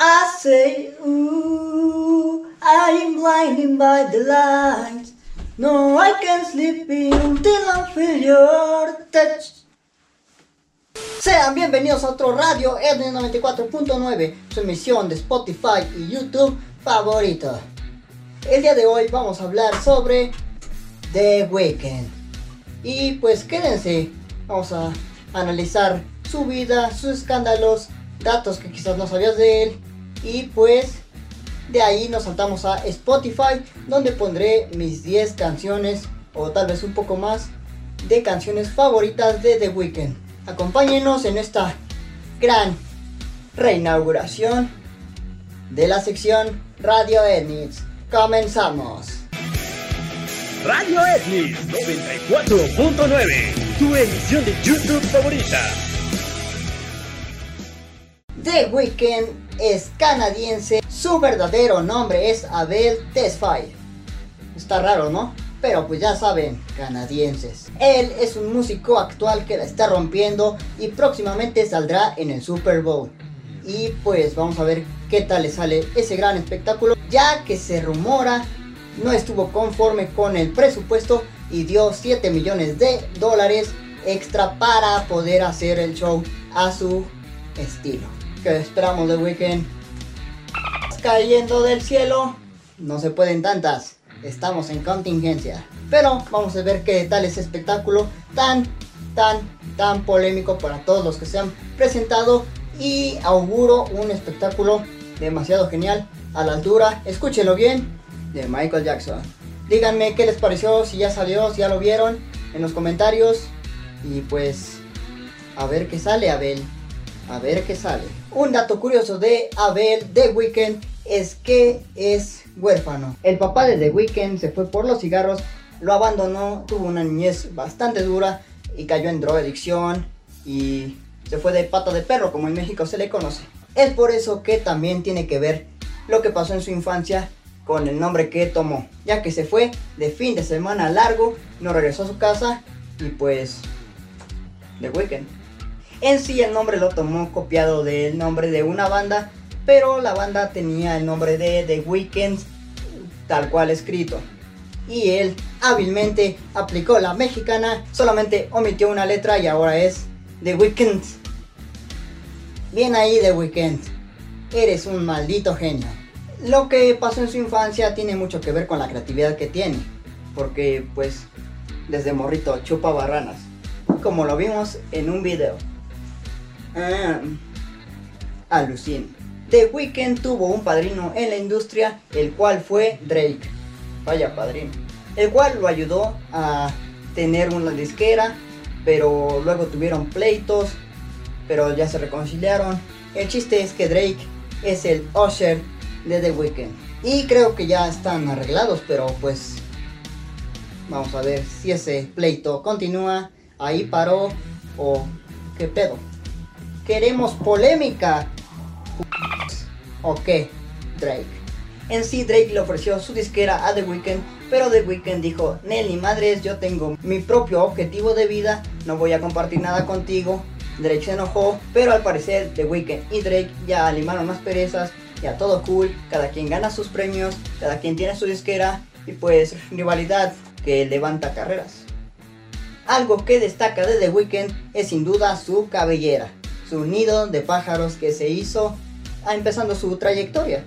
I say, ooh, I blinded by the lights. No, I can't sleep until I feel your touch. Sean bienvenidos a otro radio r 94.9, su emisión de Spotify y YouTube favorito. El día de hoy vamos a hablar sobre The Weeknd. Y pues quédense, vamos a analizar su vida, sus escándalos, datos que quizás no sabías de él. Y pues de ahí nos saltamos a Spotify, donde pondré mis 10 canciones, o tal vez un poco más, de canciones favoritas de The Weeknd. Acompáñenos en esta gran reinauguración de la sección Radio Ednits. Comenzamos. Radio Etnis 94.9, tu emisión de YouTube favorita. The Weeknd es canadiense, su verdadero nombre es Abel Tesfaye. Está raro, ¿no? Pero pues ya saben, canadienses. Él es un músico actual que la está rompiendo y próximamente saldrá en el Super Bowl. Y pues vamos a ver qué tal le sale ese gran espectáculo, ya que se rumora no estuvo conforme con el presupuesto y dio 7 millones de dólares extra para poder hacer el show a su estilo. Que esperamos de Weekend cayendo del cielo. No se pueden tantas. Estamos en contingencia. Pero vamos a ver qué tal ese espectáculo tan, tan, tan polémico para todos los que se han presentado. Y auguro un espectáculo demasiado genial a la altura. Escúchenlo bien de Michael Jackson. Díganme qué les pareció, si ya salió, si ya lo vieron en los comentarios. Y pues, a ver qué sale, Abel. A ver qué sale. Un dato curioso de Abel The Weeknd es que es huérfano. El papá de The Weeknd se fue por los cigarros, lo abandonó, tuvo una niñez bastante dura y cayó en drogadicción y se fue de pata de perro, como en México se le conoce. Es por eso que también tiene que ver lo que pasó en su infancia con el nombre que tomó, ya que se fue de fin de semana largo, no regresó a su casa y pues The Weeknd. En sí el nombre lo tomó copiado del nombre de una banda, pero la banda tenía el nombre de The Weeknd tal cual escrito. Y él hábilmente aplicó la mexicana, solamente omitió una letra y ahora es The Weeknd. Bien ahí The Weeknd, eres un maldito genio. Lo que pasó en su infancia tiene mucho que ver con la creatividad que tiene, porque pues desde morrito chupa barranas, como lo vimos en un video. Ah, alucina. The Weeknd tuvo un padrino en la industria, el cual fue Drake. Vaya padrino. El cual lo ayudó a tener una disquera, pero luego tuvieron pleitos, pero ya se reconciliaron. El chiste es que Drake es el Usher de The Weeknd. Y creo que ya están arreglados, pero pues vamos a ver si ese pleito continúa, ahí paró o qué pedo. Queremos polémica. ¿O qué? Drake. En sí Drake le ofreció su disquera a The Weeknd, pero The Weeknd dijo, Nelly madres, yo tengo mi propio objetivo de vida, no voy a compartir nada contigo. Drake se enojó, pero al parecer The Weeknd y Drake ya limaron las perezas ya todo cool, cada quien gana sus premios, cada quien tiene su disquera y pues rivalidad que levanta carreras. Algo que destaca de The Weeknd es sin duda su cabellera, su nido de pájaros que se hizo empezando su trayectoria.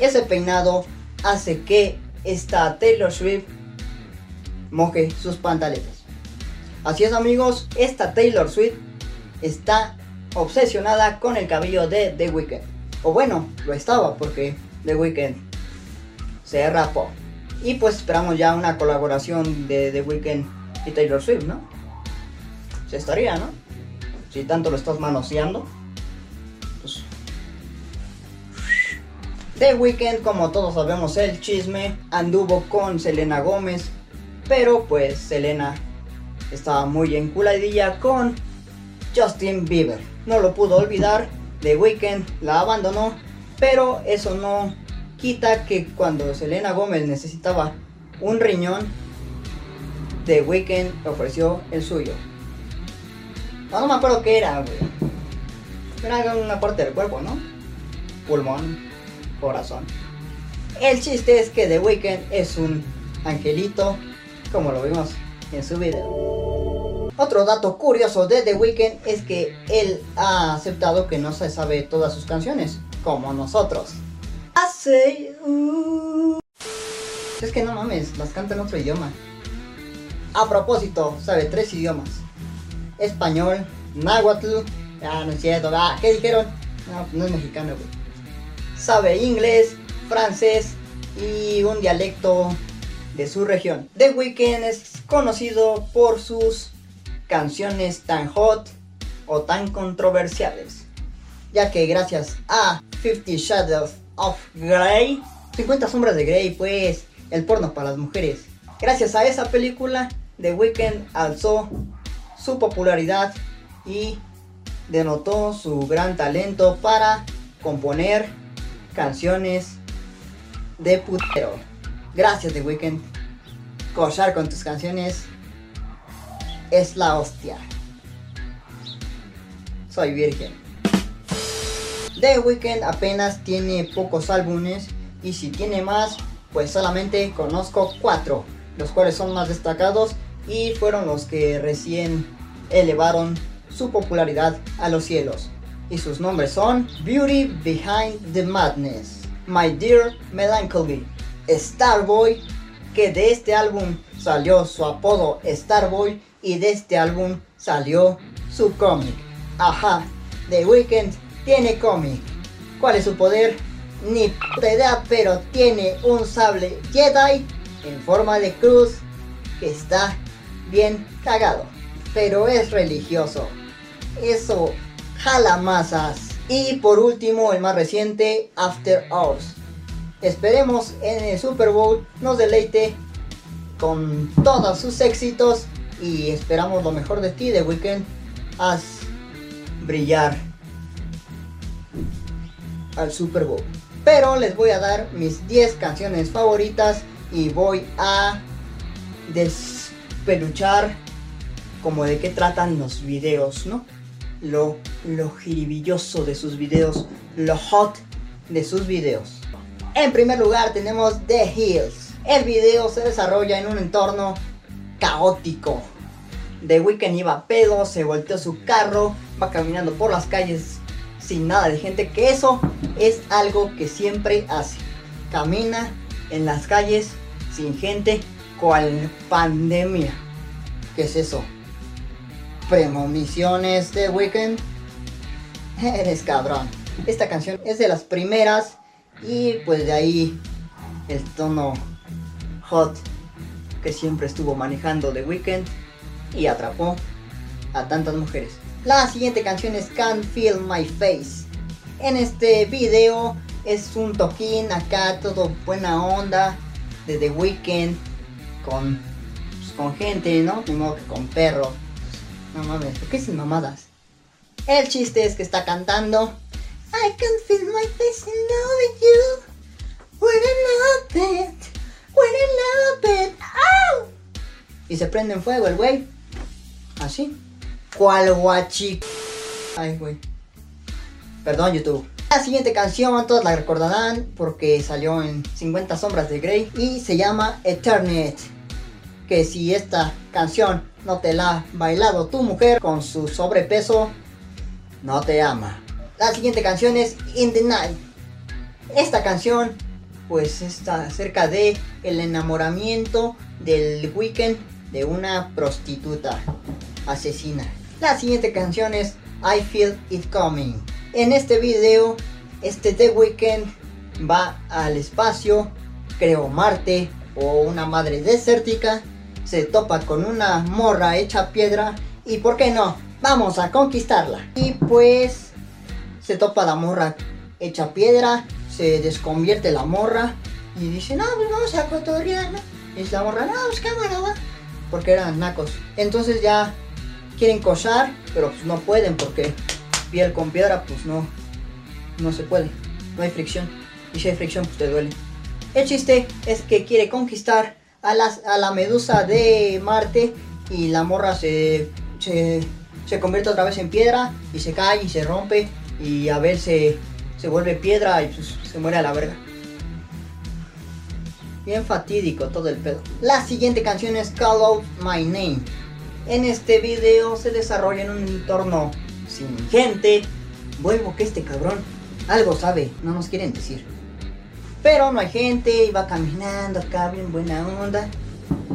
Ese peinado hace que esta Taylor Swift moje sus pantaletas. Así es amigos, esta Taylor Swift está obsesionada con el cabello de The Weeknd. O bueno, lo estaba porque The Weeknd se rapó. Y pues esperamos ya una colaboración de The Weeknd y Taylor Swift, ¿no? Se estaría, ¿no? Si tanto lo estás manoseando. Pues... The Weeknd, como todos sabemos el chisme, anduvo con Selena Gómez. Pero pues Selena estaba muy enculadilla con Justin Bieber. No lo pudo olvidar The Weeknd la abandonó, pero eso no quita que cuando Selena Gómez necesitaba un riñón, The Weeknd ofreció el suyo. No, no me acuerdo qué era, güey. Era una parte del cuerpo, ¿no? pulmón, corazón. El chiste es que The Weeknd es un angelito, como lo vimos en su video. Otro dato curioso de The Weeknd es que él ha aceptado que no se sabe todas sus canciones, como nosotros. I uh. Es que no mames, las canta en otro idioma. A propósito, sabe tres idiomas. Español, náhuatl, ah, no es cierto, ¿qué dijeron? No, no es mexicano, güey. Sabe inglés, francés y un dialecto de su región. The Weeknd es conocido por sus canciones tan hot o tan controversiales, ya que gracias a Fifty Shadows of Grey, 50 sombras de Grey, pues el porno para las mujeres. Gracias a esa película, The Weeknd alzó su popularidad y denotó su gran talento para componer canciones de putero. Gracias The Weeknd. Cochar con tus canciones es la hostia. Soy virgen. The Weeknd apenas tiene pocos álbumes y si tiene más, pues solamente conozco cuatro, los cuales son más destacados y fueron los que recién elevaron su popularidad a los cielos. Y sus nombres son Beauty Behind the Madness, My Dear Melancholy, Starboy, que de este álbum salió su apodo Starboy y de este álbum salió su cómic. Ajá, The Weeknd tiene cómic. ¿Cuál es su poder? Ni puta idea, pero tiene un sable Jedi en forma de cruz que está bien cagado. Pero es religioso. Eso jala masas. Y por último, el más reciente, After Hours. Esperemos en el Super Bowl nos deleite con todos sus éxitos y esperamos lo mejor de ti, de Weekend. Haz brillar al Super Bowl. Pero les voy a dar mis 10 canciones favoritas y voy a despeluchar como de qué tratan los videos, ¿no? Lo, lo de sus videos, lo hot de sus videos. En primer lugar tenemos The Hills. El video se desarrolla en un entorno caótico. The Weeknd iba a pedo, se volteó su carro, va caminando por las calles sin nada de gente, que eso es algo que siempre hace. Camina en las calles sin gente, cual pandemia. ¿Qué es eso? Premoniciones de Weekend. Eres cabrón. Esta canción es de las primeras y pues de ahí el tono hot que siempre estuvo manejando The Weeknd y atrapó a tantas mujeres. La siguiente canción es Can't Feel My Face. En este video es un toquín acá, todo buena onda de The Weeknd con, pues, con gente, ¿no? Ni que con perros. No mames, ¿por qué sin mamadas? El chiste es que está cantando I can feel my face in love with you. When I love it, when love it, ¡Au! Y se prende en fuego el güey. Así. ¿Cuál guachi? Ay, güey. Perdón, YouTube. La siguiente canción todos la recordarán porque salió en 50 sombras de Grey y se llama Eternity. Que si esta canción no te la ha bailado tu mujer con su sobrepeso, no te ama. La siguiente canción es In the Night. Esta canción pues está acerca de el enamoramiento del weekend de una prostituta asesina. La siguiente canción es I Feel It Coming. En este video, este The Weeknd va al espacio, creo Marte o una madre desértica, se topa con una morra hecha piedra y por qué no, vamos a conquistarla. Y pues se topa la morra hecha piedra, se desconvierte la morra y dice, no, pues vamos a cotorrear, ¿no? Y la morra, no, pues cámara, va. Porque eran nacos. Entonces ya quieren cochar, pero pues no pueden porque piel con piedra, pues no, no se puede. No hay fricción. Y si hay fricción, pues te duele. El chiste es que quiere conquistar a, las, a la medusa de Marte y la morra se, se, se convierte otra vez en piedra y se cae y se rompe y a ver se, se vuelve piedra y pues, se muere a la verga. Bien fatídico todo el pedo. La siguiente canción es Call Out My Name. En este video se desarrolla en un entorno sin gente. Vuelvo que este cabrón algo sabe, no nos quieren decir. Pero no hay gente y va caminando acá bien buena onda.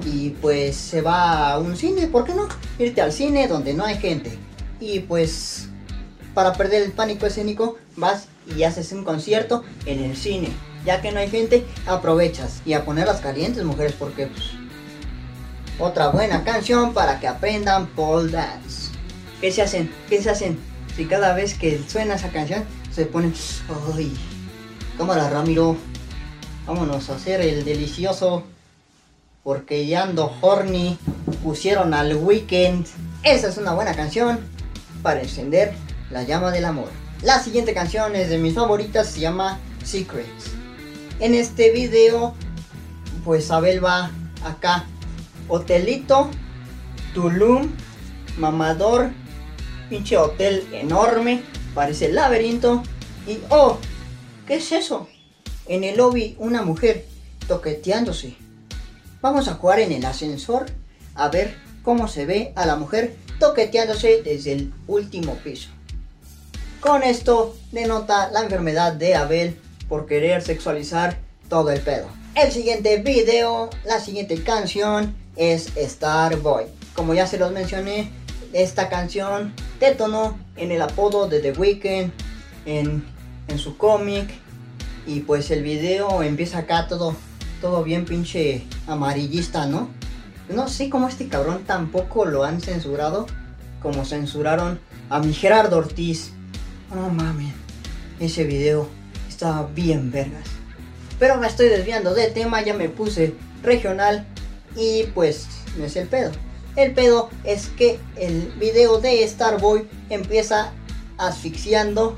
Y pues se va a un cine, ¿por qué no? Irte al cine donde no hay gente. Y pues para perder el pánico escénico vas y haces un concierto en el cine. Ya que no hay gente, aprovechas. Y a ponerlas calientes, mujeres, porque pues, otra buena canción para que aprendan pole dance. ¿Qué se hacen? ¿Qué se hacen? Si cada vez que suena esa canción se ponen... ¡Ay! Cámara Ramiro. Vámonos a hacer el delicioso. Porque ya ando horny. Pusieron al weekend. Esa es una buena canción para encender la llama del amor. La siguiente canción es de mis favoritas, se llama Secrets. En este video, pues Abel va acá. Hotelito, Tulum, mamador, pinche hotel enorme, parece laberinto. Y oh, ¿qué es eso? En el lobby una mujer toqueteándose. Vamos a jugar en el ascensor a ver cómo se ve a la mujer toqueteándose desde el último piso. Con esto denota la enfermedad de Abel por querer sexualizar todo el pedo. El siguiente video, la siguiente canción es Starboy. Como ya se los mencioné, esta canción detonó en el apodo de The Weeknd, en, en su cómic. Y pues el video empieza acá todo, todo bien pinche amarillista, ¿no? No sé cómo este cabrón tampoco lo han censurado como censuraron a mi Gerardo Ortiz. No mames, ese video está bien vergas. Pero me estoy desviando de tema, ya me puse regional y pues no es el pedo. El pedo es que el video de Starboy empieza asfixiando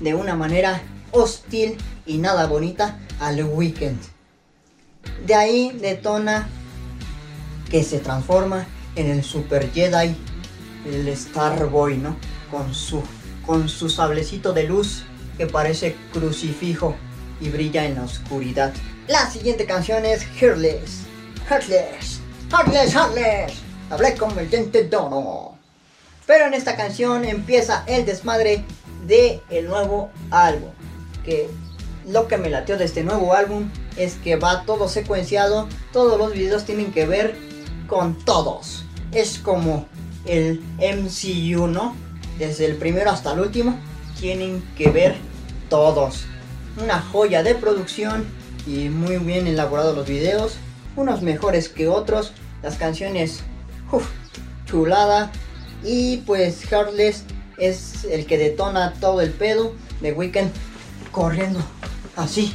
de una manera hostil y nada bonita al weekend. De ahí detona que se transforma en el Super Jedi, el Starboy, ¿no? Con su, con su sablecito de luz que parece crucifijo y brilla en la oscuridad. La siguiente canción es Heartless. Heartless. Heartless, Heartless. Hablé con el diente dono. Pero en esta canción empieza el desmadre de el nuevo álbum. Que lo que me latió de este nuevo álbum es que va todo secuenciado. Todos los videos tienen que ver con todos. Es como el MCU, ¿no? Desde el primero hasta el último tienen que ver todos. Una joya de producción y muy bien elaborados los videos. Unos mejores que otros. Las canciones, uff, chulada. Y pues Heartless es el que detona todo el pedo de Weekend corriendo así.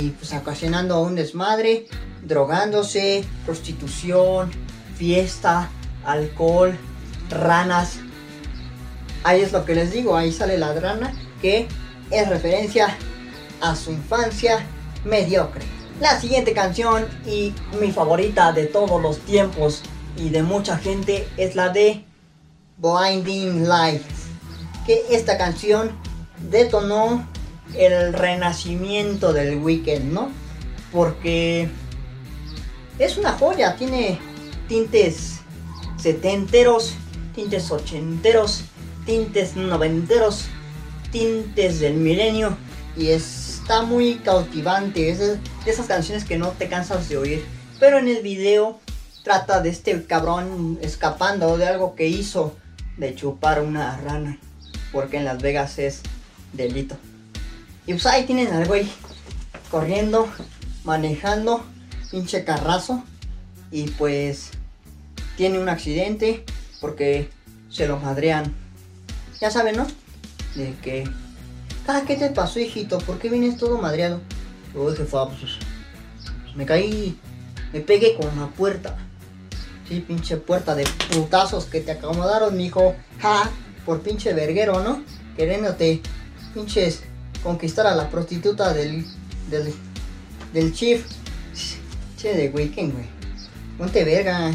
Y pues ocasionando un desmadre, drogándose, prostitución, fiesta, alcohol, ranas. Ahí es lo que les digo, ahí sale la rana que es referencia a su infancia mediocre. La siguiente canción y mi favorita de todos los tiempos y de mucha gente es la de Blinding Lights. Que esta canción detonó el renacimiento del weekend, ¿no? Porque es una joya, tiene tintes setenteros, tintes ochenteros, tintes noventeros, tintes del milenio y está muy cautivante. Es de esas canciones que no te cansas de oír. Pero en el video trata de este cabrón escapando de algo que hizo de chupar una rana. Porque en Las Vegas es delito. Y pues ahí tienen al güey corriendo, manejando, pinche carrazo. Y pues tiene un accidente porque se lo madrean. Ya saben, ¿no? De que... Ah, ¿qué te pasó, hijito? ¿Por qué vienes todo madreado? Uy, jefa, pues, pues, me caí, me pegué con la puerta. Sí, pinche puerta de putazos que te acomodaron, mijo. Ja, por pinche verguero, ¿no? Queriéndote, pinches, conquistar a la prostituta del, del, del chief. Che, de weekend, güey. Ponte verga.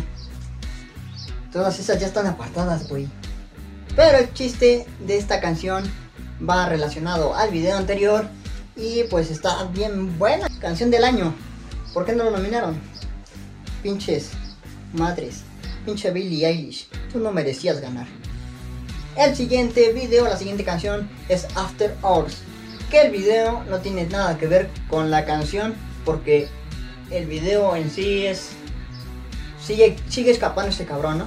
Todas esas ya están apartadas, güey. Pero el chiste de esta canción va relacionado al video anterior y pues está bien buena. Canción del año. ¿Por qué no lo nominaron? Pinches madres. Pinche Billie Eilish. Tú no merecías ganar. El siguiente video, la siguiente canción es After Hours. Que el video no tiene nada que ver con la canción porque el video en sí es... Sigue, sigue escapando este cabrón, ¿no?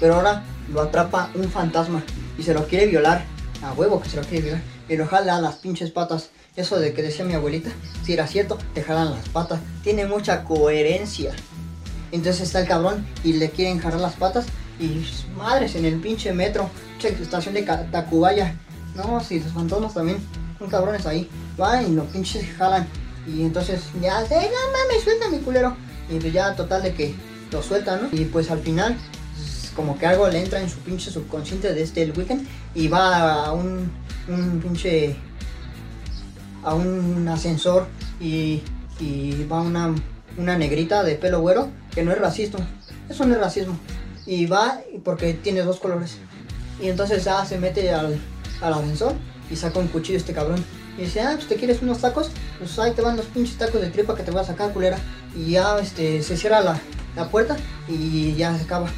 Pero ahora lo atrapa un fantasma y se lo quiere violar. A huevo que se lo quiere violar. Y lo jala a las pinches patas. Eso de que decía mi abuelita, si era cierto, te jalan las patas. Tiene mucha coherencia. Entonces está el cabrón y le quieren jalar las patas. Y madres en el pinche metro, estación de Tacubaya. No, si los fantasmas también son cabrones ahí. Van y los pinches jalan. Y entonces ya, no mames, suelta mi culero. Y pues ya total de que lo sueltan, ¿no? Y pues al final como que algo le entra en su pinche subconsciente de este el weekend y va a un, un pinche a un ascensor y, y va una, una negrita de pelo güero que no es racista, eso no es racismo. Y va porque tiene dos colores. Y entonces ya se mete al, al ascensor y saca un cuchillo este cabrón. Y dice, ah, pues te quieres unos tacos, pues ahí te van los pinches tacos de tripa que te voy a sacar culera. Y ya este se cierra la, la puerta y ya se acaba.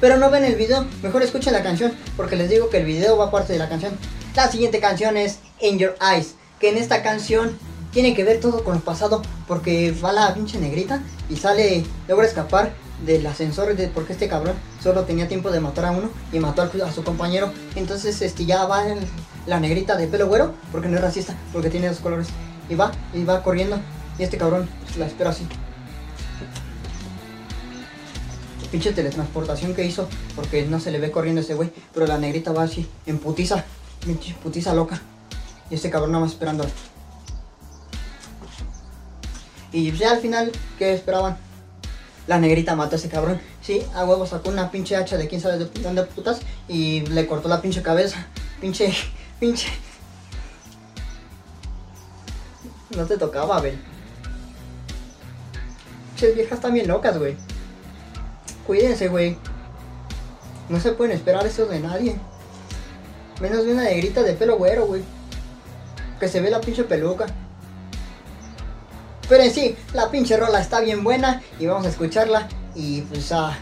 Pero no ven el video, mejor escuchen la canción, porque les digo que el video va parte de la canción. La siguiente canción es In Your Eyes, que en esta canción tiene que ver todo con el pasado, porque va la pinche negrita y sale, logra escapar del ascensor porque este cabrón solo tenía tiempo de matar a uno y mató a, su compañero. Entonces este ya va la negrita de pelo güero, porque no es racista, porque tiene dos colores. Y va, y va corriendo, y este cabrón la espera así. pinche teletransportación que hizo, porque no se le ve corriendo ese güey, pero la negrita va así, en putiza, putiza loca. Y este cabrón nada más esperando. Y ya al final, ¿qué esperaban? La negrita mató a ese cabrón. Sí, a huevo sacó una pinche hacha de quién sabe de dónde putas y le cortó la pinche cabeza. Pinche, pinche. No te tocaba, Abel. Pinches viejas bien locas, güey. Cuídense, güey. No se pueden esperar eso de nadie. Menos de una negrita de pelo güero, güey. Que se ve la pinche peluca. Pero en sí, la pinche rola está bien buena y vamos a escucharla y pues a,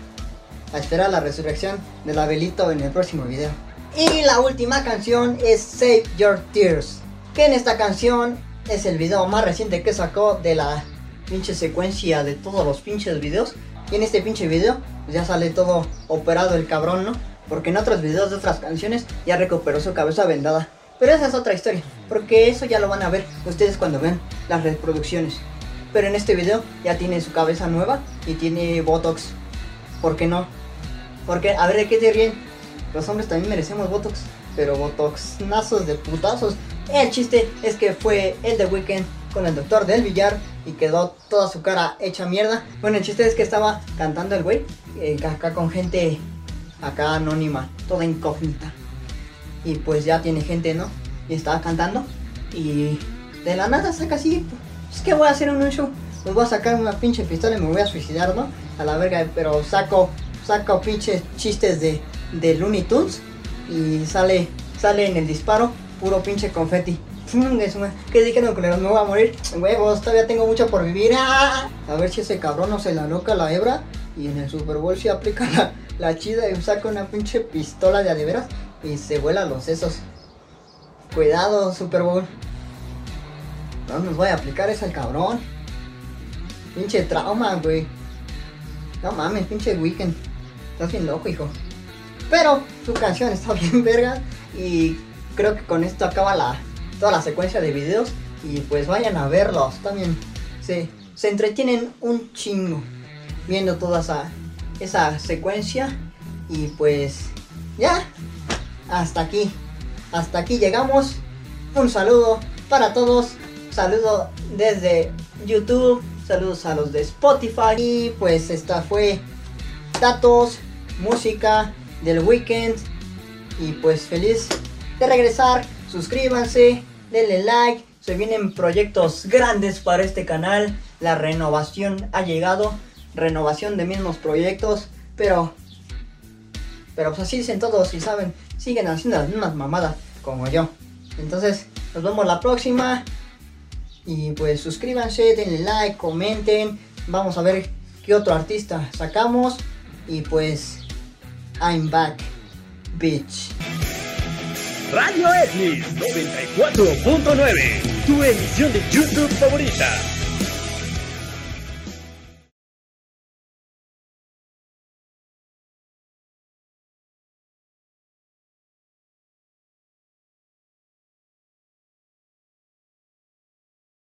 a esperar la resurrección del Abelito en el próximo video. Y la última canción es Save Your Tears. Que en esta canción es el video más reciente que sacó de la pinche secuencia de todos los pinches videos. Y en este pinche video pues ya sale todo operado el cabrón, ¿no? Porque en otros videos de otras canciones ya recuperó su cabeza vendada. Pero esa es otra historia, porque eso ya lo van a ver ustedes cuando ven las reproducciones. Pero en este video ya tiene su cabeza nueva y tiene Botox. ¿Por qué no? Porque, a ver, ¿de qué te ríen? Los hombres también merecemos Botox, pero Botox nazos de putazos. El chiste es que fue el de Weekend con el doctor del billar y quedó toda su cara hecha mierda. Bueno, el chiste es que estaba cantando el güey, eh, acá con gente acá anónima, toda incógnita. Y pues ya tiene gente, ¿no? Y estaba cantando y de la nada saca así, pues que voy a hacer un show. Pues voy a sacar una pinche pistola y me voy a suicidar, ¿no? A la verga, pero saco, saco pinches chistes de, de Looney Tunes y sale, sale en el disparo puro pinche confeti. ¿Qué dijeron que me voy a morir? Huevos, todavía tengo mucho por vivir. ¡Ah! A ver si ese cabrón no se la loca la hebra. Y en el Super Bowl se aplica la, la chida y saca una pinche pistola de adeveras y se vuela los sesos. Cuidado, Super Bowl. No nos voy a aplicar ese al cabrón. Pinche trauma, güey. No mames, pinche weekend. Estás bien loco, hijo. Pero su canción está bien verga. Y creo que con esto acaba la, toda la secuencia de videos y pues vayan a verlos también. Se, se entretienen un chingo viendo toda esa, esa secuencia y pues ya, hasta aquí, hasta aquí llegamos. Un saludo para todos, saludo desde YouTube, saludos a los de Spotify y pues esta fue datos, música del weekend y pues feliz de regresar suscríbanse, denle like, se vienen proyectos grandes para este canal, la renovación ha llegado, renovación de mismos proyectos, pero pero pues así dicen todos y saben, siguen haciendo las mismas mamadas. como yo. Entonces, nos vemos la próxima. Y pues suscríbanse, denle like, comenten. Vamos a ver qué otro artista sacamos. Y pues, I'm back, bitch. Radio Etnis 94.9, tu emisión de YouTube favorita.